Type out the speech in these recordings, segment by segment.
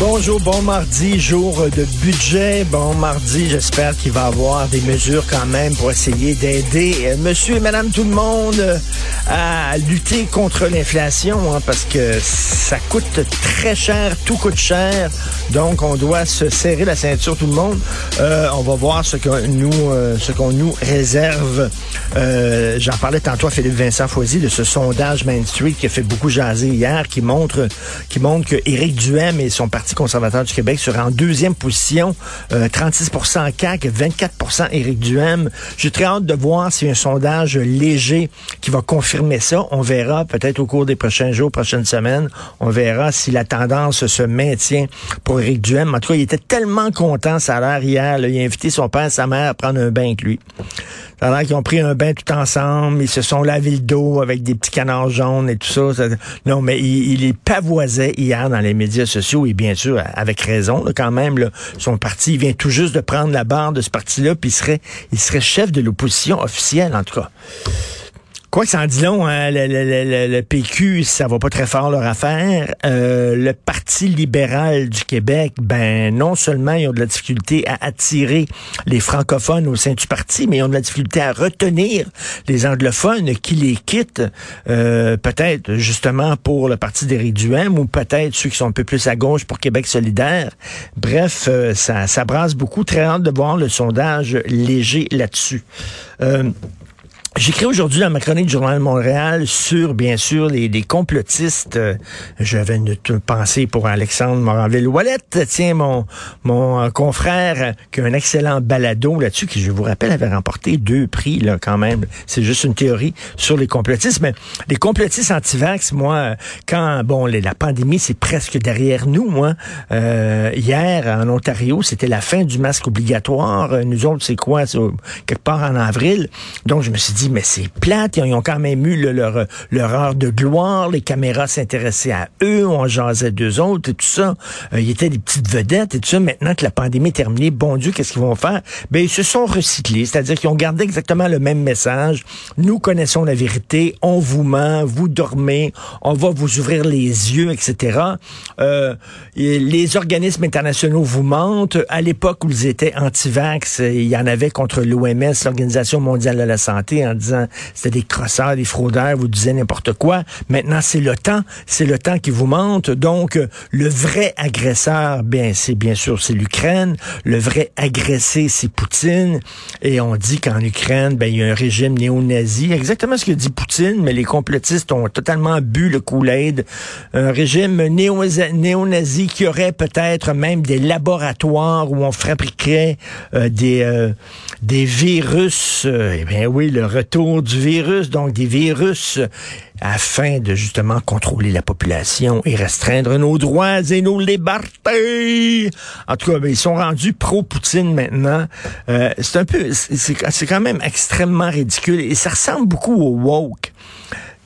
Bonjour, bon mardi, jour de budget. Bon mardi, j'espère qu'il va y avoir des mesures quand même pour essayer d'aider euh, monsieur et madame tout le monde euh, à lutter contre l'inflation hein, parce que ça coûte très cher, tout coûte cher. Donc, on doit se serrer la ceinture tout le monde. Euh, on va voir ce qu'on nous réserve. J'en parlais tantôt à Philippe Vincent Foisy de ce sondage Main Street qui a fait beaucoup jaser hier, qui montre, qui montre que Éric Duhem et son Parti conservateur du Québec seraient en deuxième position, euh, 36% CAQ, 24% Éric Duhem. J'ai très hâte de voir a un sondage léger qui va confirmer ça. On verra peut-être au cours des prochains jours, prochaines semaines, on verra si la tendance se maintient pour Éric Duhem. En tout cas, il était tellement content, ça a l'air hier. il a invité son père et sa mère à prendre un bain avec lui. Ça a l'air qu'ils ont pris un bain tout ensemble, ils se sont lavé le dos avec des petits canards jaunes et tout ça. Non, mais il, il les pavoisait hier dans les médias sociaux et bien sûr, avec raison quand même. Son parti, vient tout juste de prendre la barre de ce parti-là, puis il serait, il serait chef de l'opposition officielle, en tout cas. Quoi que ça en dit long, hein, le, le- le- le- PQ, ça va pas très fort leur affaire. Euh, le Parti libéral du Québec, ben non seulement ils ont de la difficulté à attirer les francophones au sein du parti, mais ils ont de la difficulté à retenir les anglophones qui les quittent, euh, peut-être justement pour le Parti d'Éric Duhem ou peut-être ceux qui sont un peu plus à gauche pour Québec solidaire. Bref, euh, ça, ça brasse beaucoup. Très hâte de voir le sondage léger là-dessus. J'écris aujourd'hui dans ma chronique du Journal de Montréal sur, bien sûr, les, les complotistes. Euh, J'avais une pensée pour Alexandre Moranville-Wallet, tiens, mon, mon euh, confrère, qui a un excellent balado là-dessus, qui, je vous rappelle, avait remporté deux prix, là, quand même. C'est juste une théorie sur les complotistes. Mais les complotistes anti-vax, moi, euh, quand, bon, la pandémie, c'est presque derrière nous, moi. Euh, hier, en Ontario, c'était la fin du masque obligatoire. Nous autres, c'est quoi? Quelque part en avril. Donc, je me suis dit, mais c'est plate. Ils ont quand même eu le- leur, heure de gloire. Les caméras s'intéressaient à eux. On jasait d'eux autres et tout ça. Euh, ils étaient des petites vedettes et tout ça. Maintenant que la pandémie est terminée, bon Dieu, qu'est-ce qu'ils vont faire? Ben, ils se sont recyclés. C'est-à-dire qu'ils ont gardé exactement le même message. Nous connaissons la vérité. On vous ment. Vous dormez. On va vous ouvrir les yeux, etc. Euh, les organismes internationaux vous mentent. À l'époque où ils étaient anti-vax, il y en avait contre l'OMS, l'Organisation mondiale de la santé, en disant c'était des crosseurs, des fraudeurs, vous disiez n'importe quoi. Maintenant, c'est le temps. C'est le temps qui vous mente. Donc, le vrai agresseur, bien, c'est bien sûr, c'est l'Ukraine. Le vrai agressé, c'est Poutine. Et on dit qu'en Ukraine, ben, il y a un régime néo-nazi. Exactement ce que dit Poutine, mais les complotistes ont totalement bu le Kool-Aid. Un régime néo- néo-nazi qui aurait peut-être même des laboratoires où on fabriquerait euh, des, euh, des virus. euh, eh bien oui, le retour du virus, donc des virus afin de justement contrôler la population et restreindre nos droits et nos libertés. En tout cas, ben, ils sont rendus pro-Poutine maintenant. Euh, c'est un peu, c'est quand même extrêmement ridicule et ça ressemble beaucoup au woke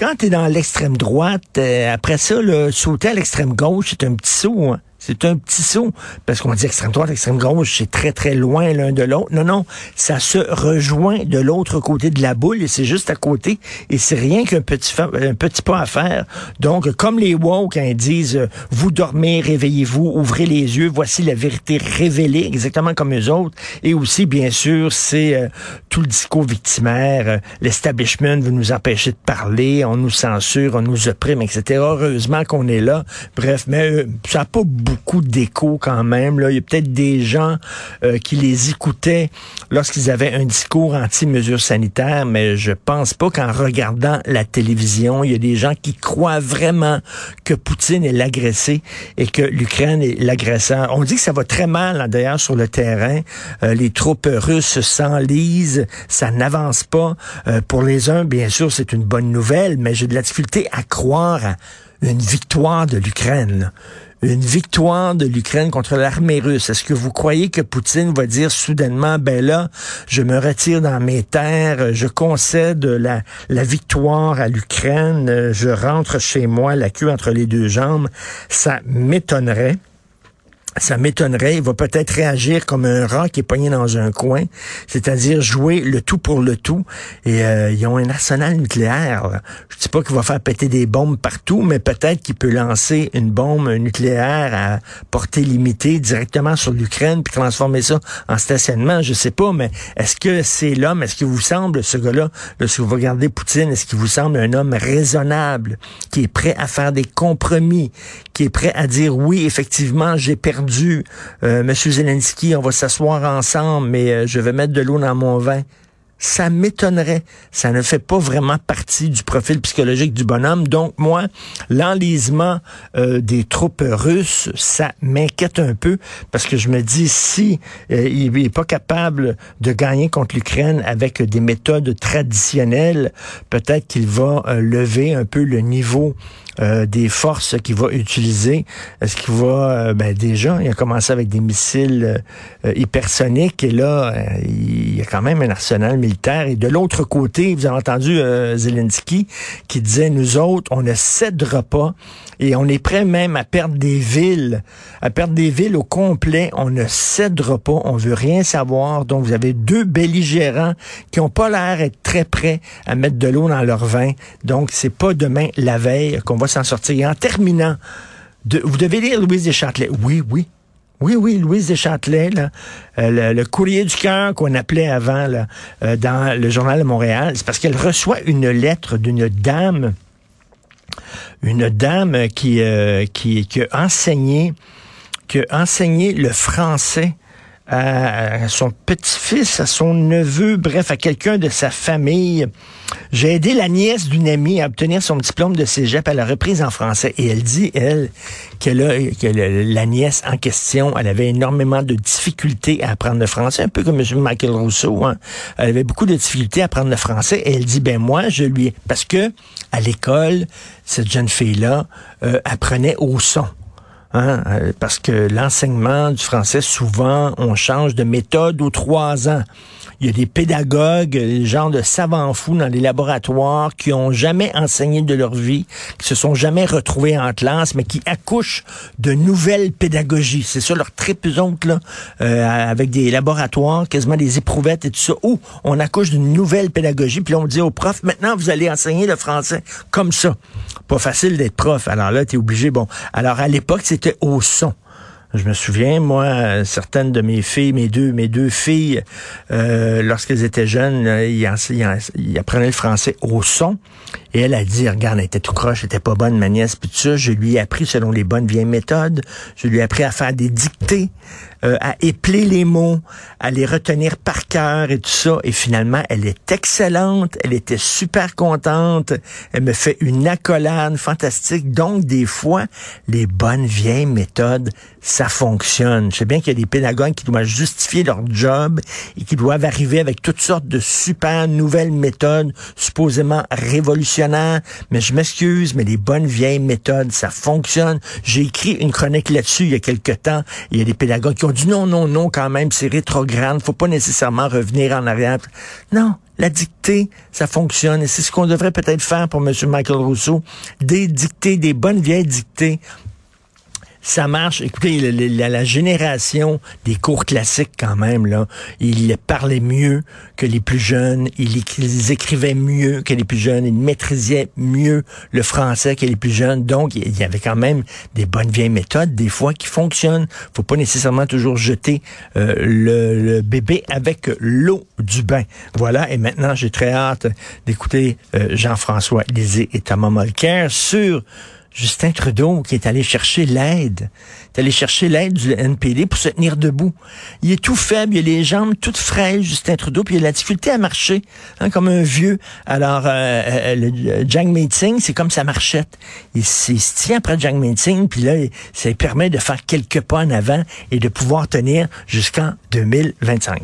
quand tu dans l'extrême droite, euh, après ça, là, sauter à l'extrême gauche, c'est un petit saut. hein. C'est un petit saut. Parce qu'on dit extrême droite, extrême gauche, c'est très, très loin l'un de l'autre. Non, non, ça se rejoint de l'autre côté de la boule et c'est juste à côté. Et c'est rien qu'un petit, un petit pas à faire. Donc, comme les woke, quand ils disent, euh, vous dormez, réveillez-vous, ouvrez les yeux, voici la vérité révélée, exactement comme eux autres. Et aussi, bien sûr, c'est euh, tout le discours victimaire. Euh, l'establishment veut nous empêcher de parler, on nous censure, on nous opprime, etc. Heureusement qu'on est là. Bref, mais ça n'a pas beaucoup d'écho quand même. Là. Il y a peut-être des gens qui les écoutaient lorsqu'ils avaient un discours anti-mesures sanitaires, mais je pense pas qu'en regardant la télévision, il y a des gens qui croient vraiment que Poutine est l'agressé et que l'Ukraine est l'agresseur. On dit que ça va très mal, d'ailleurs, sur le terrain. Euh, les troupes russes s'enlisent, ça n'avance pas. Euh, pour les uns, bien sûr, c'est une bonne nouvelle, mais j'ai de la difficulté à croire une victoire de l'Ukraine une victoire de l'Ukraine contre l'armée russe. Est-ce que vous croyez que Poutine va dire soudainement, ben là, je me retire dans mes terres, je concède la, victoire à l'Ukraine, je rentre chez moi, la queue entre les deux jambes? Ça m'étonnerait ça m'étonnerait. Il va peut-être réagir comme un rat qui est pogné dans un coin, c'est-à-dire jouer le tout pour le tout. Et euh, ils ont un arsenal nucléaire. Je dis pas qu'il va faire péter des bombes partout, mais peut-être qu'il peut lancer une bombe nucléaire à portée limitée directement sur l'Ukraine puis transformer ça en stationnement. Je sais pas, mais est-ce que c'est l'homme, est-ce qu'il vous semble, ce gars-là, lorsque vous regardez Poutine, est-ce qu'il vous semble un homme raisonnable, qui est prêt à faire des compromis, qui est prêt à dire oui, effectivement, j'ai perdu euh, Monsieur Zelensky, on va s'asseoir ensemble, mais euh, je vais mettre de l'eau dans mon vin. Ça m'étonnerait. Ça ne fait pas vraiment partie du profil psychologique du bonhomme. Donc, moi, l'enlisement euh, des troupes russes, ça m'inquiète un peu parce que je me dis, si il n'est pas capable de gagner contre l'Ukraine avec des méthodes traditionnelles, peut-être qu'il va lever un peu le niveau euh, des forces qu'il va utiliser. Est-ce qu'il va, euh, ben déjà, il a commencé avec des missiles euh, hypersoniques et là, il y a quand même un arsenal. Et de l'autre côté, vous avez entendu Zelensky qui disait, nous autres, on ne cédera pas et on est prêt même à perdre des villes, à perdre des villes au complet. On ne cédera pas, on veut rien savoir. Donc, vous avez deux belligérants qui ont pas l'air d'être très prêts à mettre de l'eau dans leur vin. Donc, c'est pas demain la veille qu'on va s'en sortir. Et en terminant, vous devez lire Louise Deschâtelet. Oui, oui. Oui, oui, Louise Deschâtelet, là, euh, le, courrier du cœur qu'on appelait avant là, euh, dans le journal de Montréal, c'est parce qu'elle reçoit une lettre d'une dame une dame qui, euh, qui, qui, a enseigné, qui a enseigné le français à son petit-fils, à son neveu, bref, à quelqu'un de sa famille. J'ai aidé la nièce d'une amie à obtenir son diplôme de cégep à la reprise en français. Et elle dit, elle, que, que la nièce en question, elle avait énormément de difficultés à apprendre le français, un peu comme M. Michael Rousseau. Hein. Elle avait beaucoup de difficultés à apprendre le français. Et elle dit, ben moi, je lui... Parce que à l'école, cette jeune fille-là euh, apprenait au son. Hein, euh, parce que l'enseignement du français, souvent, on change de méthode aux trois ans. Il y a des pédagogues, des gens de savants fous dans les laboratoires qui ont jamais enseigné de leur vie, qui se sont jamais retrouvés en classe, mais qui accouchent de nouvelles pédagogies. C'est ça leur trip, là, euh, avec des laboratoires, quasiment des éprouvettes et tout ça, où on accouche d'une nouvelle pédagogie, puis on dit aux profs, maintenant vous allez enseigner le français comme ça. Pas facile d'être prof. Alors là, tu es obligé. Bon, alors à l'époque, c'était au son. Je me souviens, moi, certaines de mes filles, mes deux, mes deux filles, euh, lorsqu'elles étaient jeunes, ils, apprenaient le français au son. Et elle a dit, regarde, elle était tout croche, elle était pas bonne, ma nièce, puis tout ça. Je lui ai appris selon les bonnes vieilles méthodes. Je lui ai appris à faire des dictées. Euh, à épeler les mots, à les retenir par cœur et tout ça. Et finalement, elle est excellente, elle était super contente, elle me fait une accolade fantastique. Donc, des fois, les bonnes vieilles méthodes, ça fonctionne. Je sais bien qu'il y a des pédagogues qui doivent justifier leur job et qui doivent arriver avec toutes sortes de super nouvelles méthodes, supposément révolutionnaires. Mais je m'excuse, mais les bonnes vieilles méthodes, ça fonctionne. J'ai écrit une chronique là-dessus il y a quelque temps. Il y a des pédagogues qui ont dit non, non, non, quand même, c'est rétrograde, faut pas nécessairement revenir en arrière. Non, la dictée, ça fonctionne. Et c'est ce qu'on devrait peut-être faire pour M. Michael Rousseau. Des dictées, des bonnes vieilles dictées ça marche. Écoutez, la, la, génération des cours classiques, quand même, là, ils parlaient mieux que les plus jeunes, ils, ils, écrivaient mieux que les plus jeunes, ils maîtrisaient mieux le français que les plus jeunes. Donc, il y avait quand même des bonnes vieilles méthodes, des fois, qui fonctionnent. faut pas nécessairement toujours jeter euh, le, bébé avec l'eau du bain. Voilà, et maintenant, j'ai très hâte d'écouter euh, Jean-François Lisée et Thomas Molker sur Justin Trudeau qui est allé chercher l'aide, est allé chercher l'aide du NPD pour se tenir debout. Il est tout faible, il a les jambes toutes fraîches, Justin Trudeau, puis il a la difficulté à marcher, hein, comme un vieux. Alors, euh, euh le Jiang c'est comme sa marchette. Il, il, se tient après Jiang Meeting, puis là, ça lui permet de faire quelques pas en avant et de pouvoir tenir jusqu'en 2025.